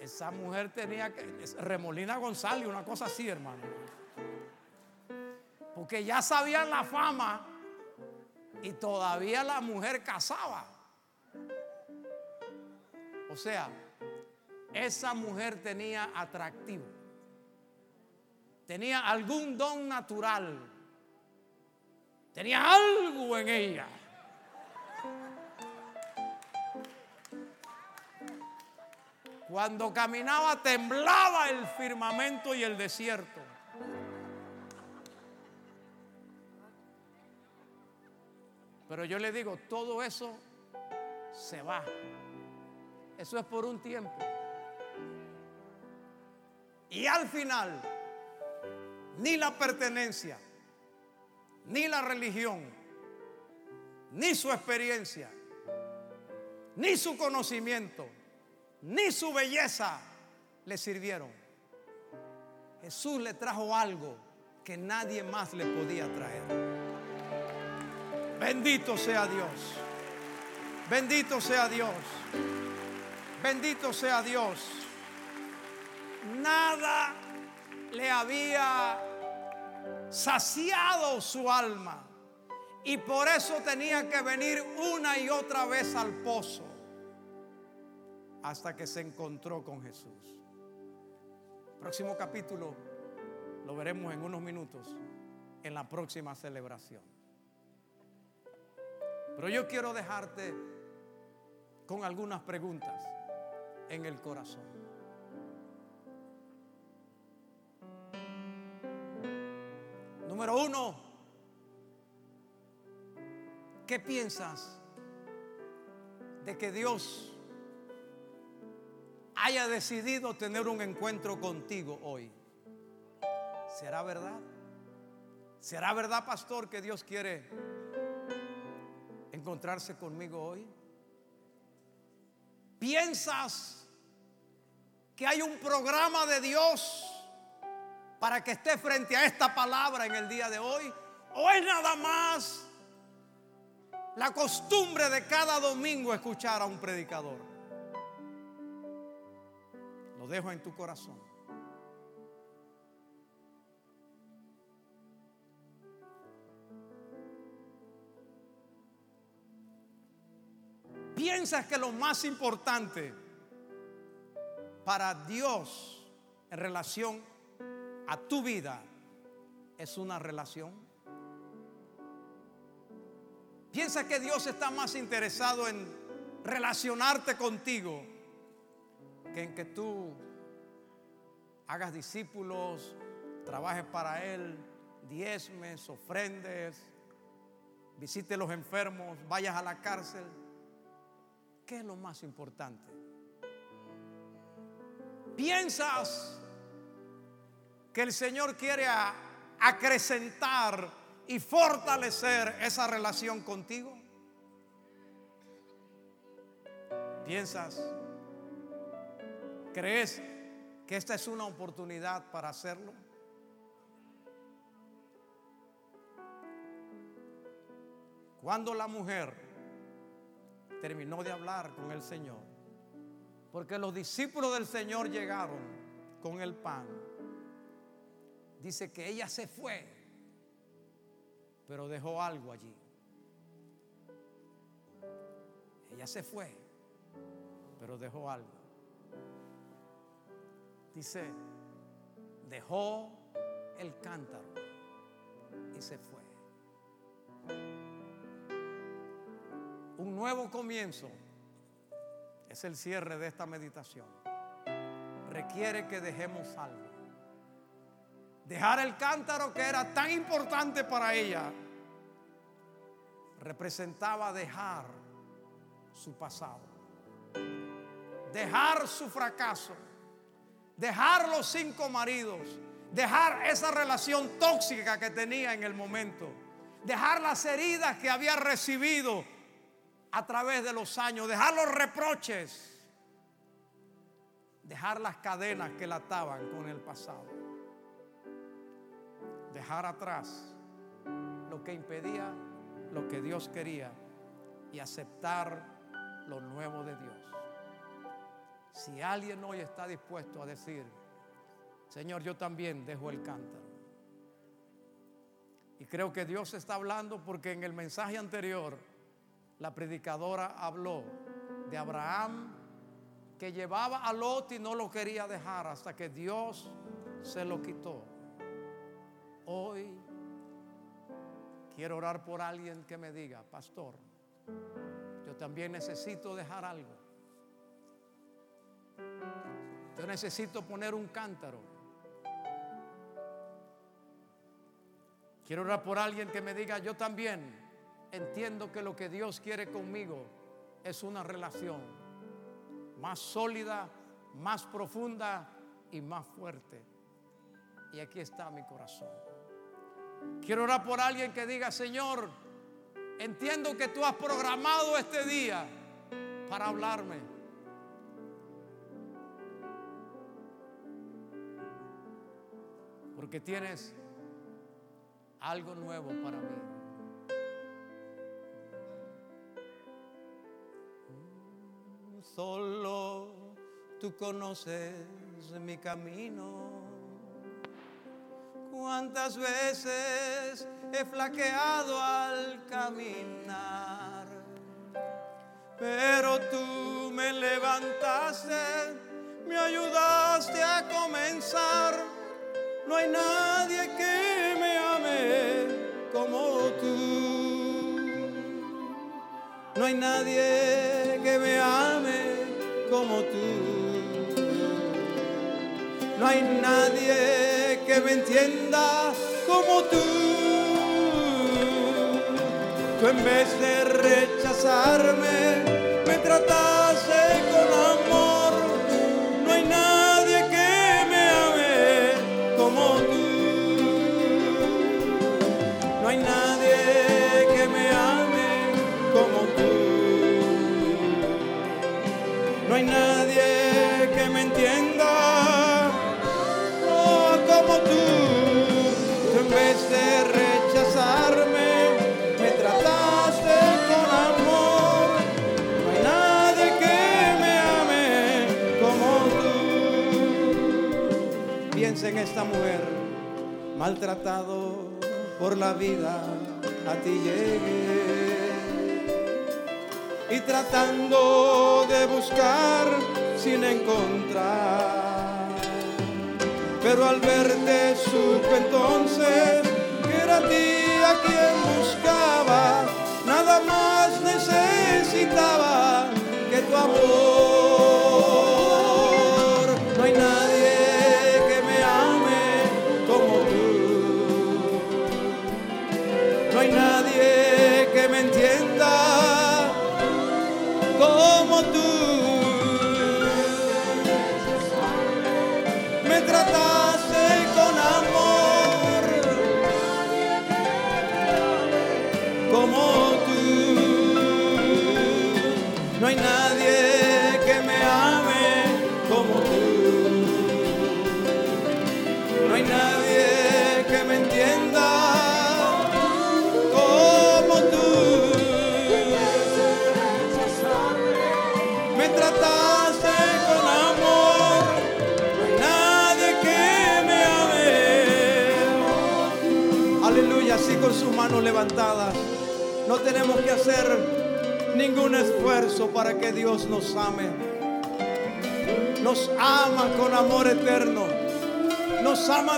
Esa, mujer tenía que, Remolina González, una cosa así, hermano. Porque ya sabían la fama y todavía la mujer casaba. O sea, esa mujer tenía atractivo. Tenía algún don natural. Tenía algo en ella. Cuando caminaba temblaba el firmamento y el desierto. Pero yo le digo, todo eso se va. Eso es por un tiempo. Y al final, ni la pertenencia, ni la religión, ni su experiencia, ni su conocimiento, ni su belleza le sirvieron. Jesús le trajo algo que nadie más le podía traer. Bendito sea Dios. Bendito sea Dios. Bendito sea Dios. Nada le había saciado su alma. Y por eso tenía que venir una y otra vez al pozo. Hasta que se encontró con Jesús. Próximo capítulo lo veremos en unos minutos en la próxima celebración. Pero yo quiero dejarte con algunas preguntas en el corazón. Número uno, ¿qué piensas de que Dios haya decidido tener un encuentro contigo hoy? ¿Será verdad? ¿Será verdad, pastor, que Dios quiere encontrarse conmigo hoy? ¿Piensas que hay un programa de Dios para que esté frente a esta palabra en el día de hoy? ¿O es nada más la costumbre de cada domingo escuchar a un predicador? Lo dejo en tu corazón. piensas que lo más importante para Dios en relación a tu vida es una relación? ¿Piensas que Dios está más interesado en relacionarte contigo que en que tú hagas discípulos, trabajes para Él, diezmes, ofrendes, visites los enfermos, vayas a la cárcel? ¿Qué es lo más importante? ¿Piensas que el Señor quiere acrecentar y fortalecer esa relación contigo? ¿Piensas? ¿Crees que esta es una oportunidad para hacerlo? Cuando la mujer terminó de hablar con el Señor. Porque los discípulos del Señor llegaron con el pan. Dice que ella se fue, pero dejó algo allí. Ella se fue, pero dejó algo. Dice, dejó el cántaro y se fue. un nuevo comienzo es el cierre de esta meditación. Requiere que dejemos algo. Dejar el cántaro que era tan importante para ella representaba dejar su pasado, dejar su fracaso, dejar los cinco maridos, dejar esa relación tóxica que tenía en el momento, dejar las heridas que había recibido a través de los años, dejar los reproches, dejar las cadenas que la ataban con el pasado, dejar atrás lo que impedía lo que Dios quería y aceptar lo nuevo de Dios. Si alguien hoy está dispuesto a decir, Señor, yo también dejo el cántaro, Y creo que Dios está hablando porque en el mensaje anterior la predicadora habló de Abraham que llevaba a Lot y no lo quería dejar hasta que Dios se lo quitó. Hoy quiero orar por alguien que me diga, pastor, yo también necesito dejar algo. Yo necesito poner un cántaro. Quiero orar por alguien que me diga, yo también entiendo que lo que Dios quiere conmigo es una relación más sólida, más profunda y más fuerte. Y aquí está mi corazón. Quiero orar por alguien que diga, Señor, entiendo que tú has programado este día para hablarme. Porque tienes algo nuevo para mí. Solo tú conoces mi camino. Cuántas veces he flaqueado al caminar, pero tú me levantaste, me ayudaste a comenzar. No hay nadie que me ame como tú. No hay nadie que me ame como tú. No hay nadie que me entienda como tú. Tú en vez de rechazarme, me trataste Mujer maltratado por la vida, a ti llegué y tratando de buscar sin encontrar. Pero al verte supe entonces que era a ti a quien buscaba, nada más necesitaba que tu amor.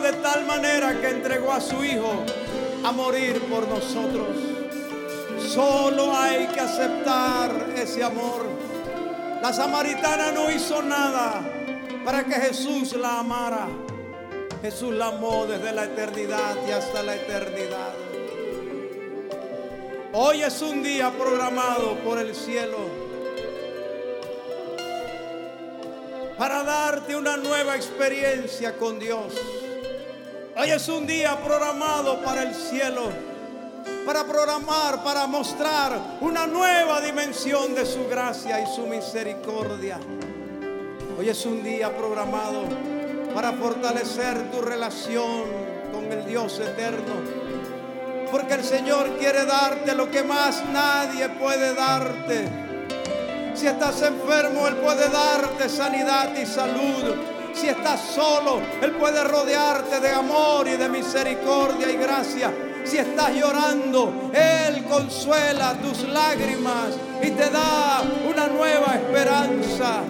De tal manera que entregó a su Hijo a morir por nosotros. Solo hay que aceptar ese amor. La samaritana no hizo nada para que Jesús la amara. Jesús la amó desde la eternidad y hasta la eternidad. Hoy es un día programado por el cielo para darte una nueva experiencia con Dios. Hoy es un día programado para el cielo, para programar, para mostrar una nueva dimensión de su gracia y su misericordia. Hoy es un día programado para fortalecer tu relación con el Dios eterno. Porque el Señor quiere darte lo que más nadie puede darte. Si estás enfermo, Él puede darte sanidad y salud. Si estás solo, Él puede rodearte de amor y de misericordia y gracia. Si estás llorando, Él consuela tus lágrimas y te da una nueva esperanza.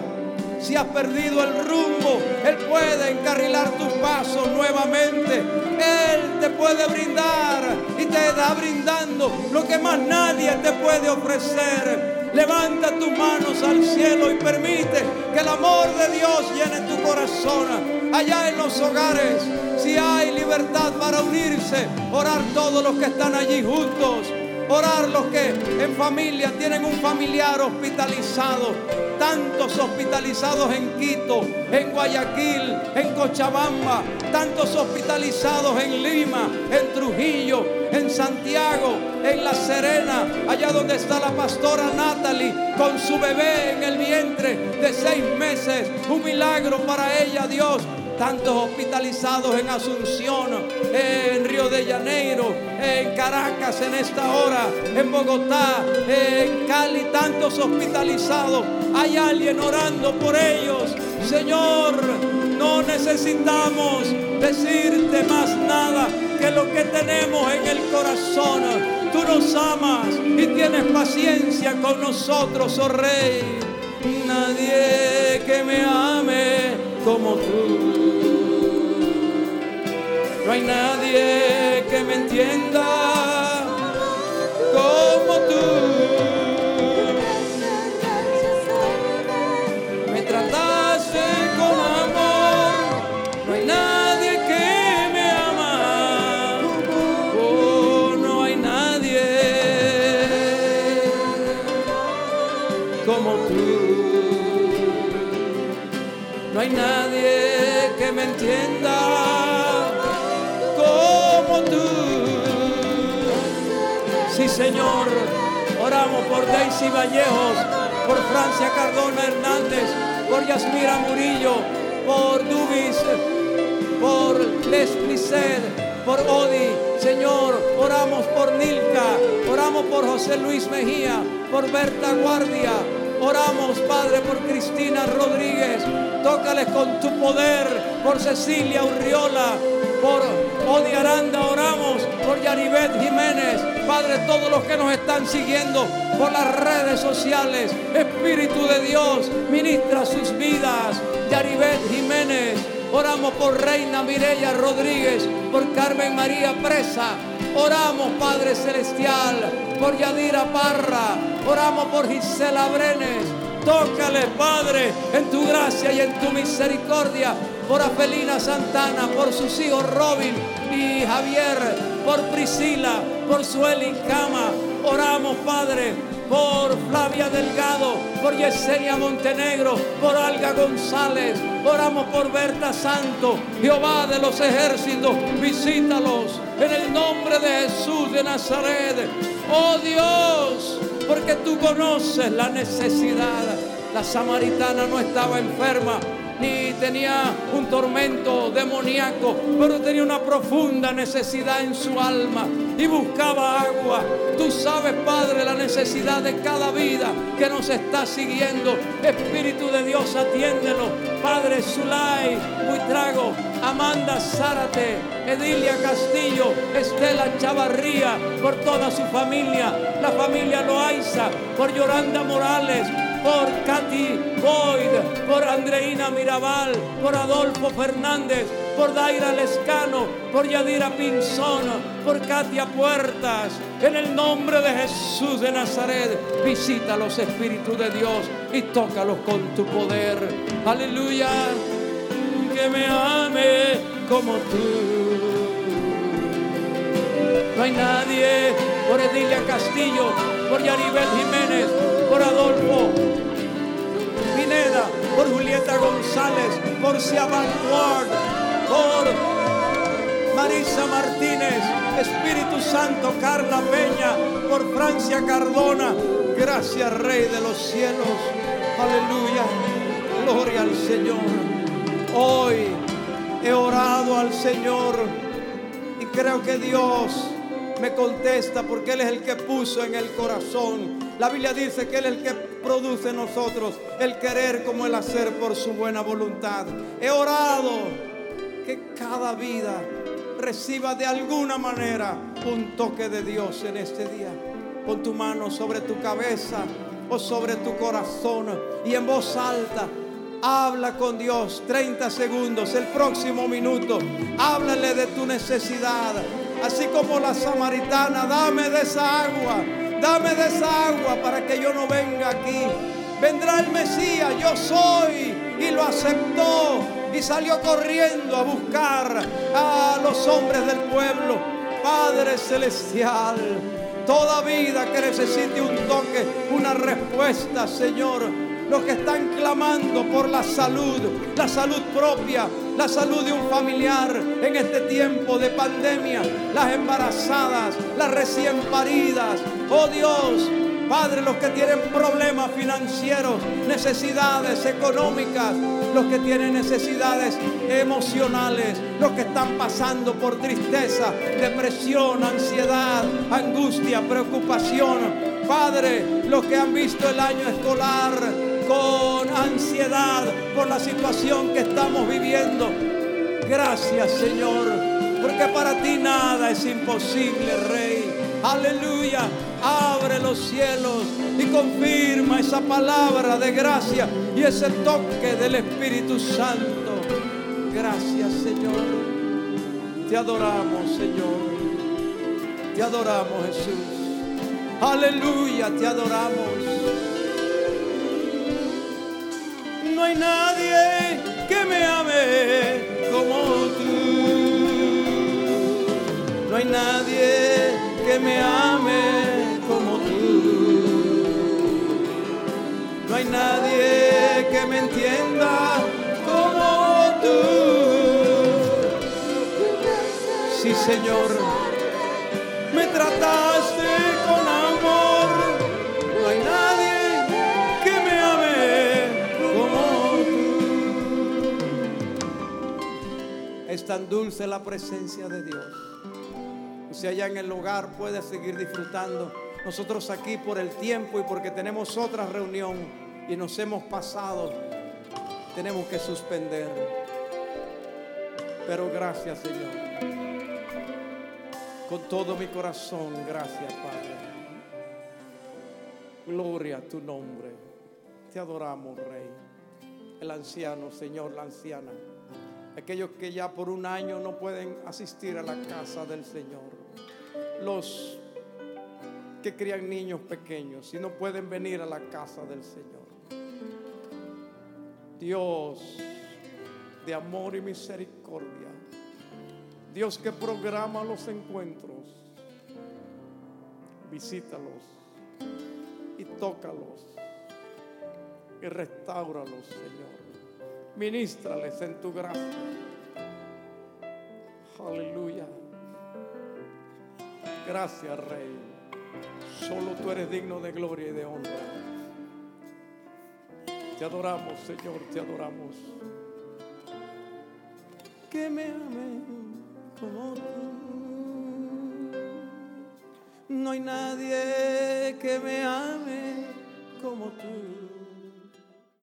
Si has perdido el rumbo, Él puede encarrilar tus pasos nuevamente. Él te puede brindar y te da brindando lo que más nadie te puede ofrecer. Levanta tus manos al cielo y permite que el amor de Dios llene tu corazón. Allá en los hogares, si hay libertad para unirse, orar todos los que están allí juntos Orar los que en familia tienen un familiar hospitalizado. Tantos hospitalizados en Quito, en Guayaquil, en Cochabamba. Tantos hospitalizados en Lima, en Trujillo, en Santiago, en La Serena. Allá donde está la pastora Natalie con su bebé en el vientre de seis meses. Un milagro para ella, Dios tantos hospitalizados en Asunción, en Río de Janeiro, en Caracas en esta hora, en Bogotá, en Cali, tantos hospitalizados. Hay alguien orando por ellos. Señor, no necesitamos decirte más nada que lo que tenemos en el corazón. Tú nos amas y tienes paciencia con nosotros, oh Rey. Nadie que me ame como tú. No hay nadie que me entienda Daisy Vallejos, por Francia Cardona Hernández, por Yasmira Murillo, por Dubis, por Les por Odi. Señor, oramos por Nilka, oramos por José Luis Mejía, por Berta Guardia. Oramos, Padre, por Cristina Rodríguez. Tócales con tu poder, por Cecilia Urriola, por Odi Aranda oramos, por Yaribet Jiménez, Padre, todos los que nos están siguiendo por las redes sociales, Espíritu de Dios, ministra sus vidas, Yaribet Jiménez, oramos por Reina Mireya Rodríguez, por Carmen María Presa, oramos Padre Celestial, por Yadira Parra, oramos por Gisela Brenes, tócale Padre en tu gracia y en tu misericordia por Afelina Santana, por sus hijos Robin y Javier, por Priscila, por Sueli Cama. Oramos, Padre, por Flavia Delgado, por Yesenia Montenegro, por Alga González. Oramos por Berta Santo, Jehová de los ejércitos, visítalos en el nombre de Jesús de Nazaret. Oh Dios, porque tú conoces la necesidad. La samaritana no estaba enferma, ni tenía un tormento demoníaco, pero tenía una profunda necesidad en su alma y buscaba agua. Tú sabes, Padre, la necesidad de cada vida que nos está siguiendo. Espíritu de Dios, atiéndelo. Padre Zulay, Buitrago, Amanda Zárate, Edilia Castillo, Estela Chavarría, por toda su familia, la familia Loaiza, por Yoranda Morales, por Katy Boyd, por Andreina Mirabal, por Adolfo Fernández, por Daira Lescano, por Yadira Pinzón, por Katia Puertas. En el nombre de Jesús de Nazaret, visita los espíritus de Dios y tócalos con tu poder. Aleluya, que me ame como tú. No hay nadie por Edilia Castillo, por Yaribel Jiménez, por Adolfo González, por Siaban Ward, por Marisa Martínez, Espíritu Santo, Carla Peña, por Francia Cardona. Gracias, Rey de los cielos. Aleluya. Gloria al Señor. Hoy he orado al Señor y creo que Dios me contesta porque Él es el que puso en el corazón. La Biblia dice que Él es el que produce en nosotros el querer como el hacer por su buena voluntad. He orado que cada vida reciba de alguna manera un toque de Dios en este día. Pon tu mano sobre tu cabeza o sobre tu corazón y en voz alta habla con Dios 30 segundos, el próximo minuto, háblale de tu necesidad, así como la samaritana, dame de esa agua, dame de esa agua para que yo no venga aquí. Vendrá el Mesías, yo soy, y lo aceptó y salió corriendo a buscar a los hombres del pueblo. Padre Celestial, toda vida que necesite un toque, una respuesta, Señor. Los que están clamando por la salud, la salud propia, la salud de un familiar en este tiempo de pandemia, las embarazadas, las recién paridas. Oh Dios, Padre, los que tienen problemas financieros, necesidades económicas, los que tienen necesidades emocionales, los que están pasando por tristeza, depresión, ansiedad, angustia, preocupación. Padre, los que han visto el año escolar con ansiedad por la situación que estamos viviendo. Gracias, Señor, porque para ti nada es imposible, Rey. Aleluya. Abre los cielos y confirma esa palabra de gracia y ese toque del Espíritu Santo. Gracias, Señor. Te adoramos, Señor. Te adoramos, Jesús. Aleluya, te adoramos. No hay nadie que me ame como tú. No hay nadie que me ame como tú. No hay nadie que me entienda como tú. Sí, Señor, tan dulce la presencia de Dios. Si allá en el hogar puede seguir disfrutando. Nosotros aquí por el tiempo y porque tenemos otra reunión y nos hemos pasado, tenemos que suspender. Pero gracias Señor. Con todo mi corazón, gracias Padre. Gloria a tu nombre. Te adoramos, Rey. El anciano, Señor, la anciana. Aquellos que ya por un año no pueden asistir a la casa del Señor los que crían niños pequeños y no pueden venir a la casa del Señor. Dios de amor y misericordia. Dios que programa los encuentros. Visítalos y tócalos y restauralos, Señor. Ministrales en tu gracia. Aleluya. Gracias, Rey. Solo tú eres digno de gloria y de honra. Te adoramos, Señor, te adoramos. Que me ame como tú. No hay nadie que me ame como tú.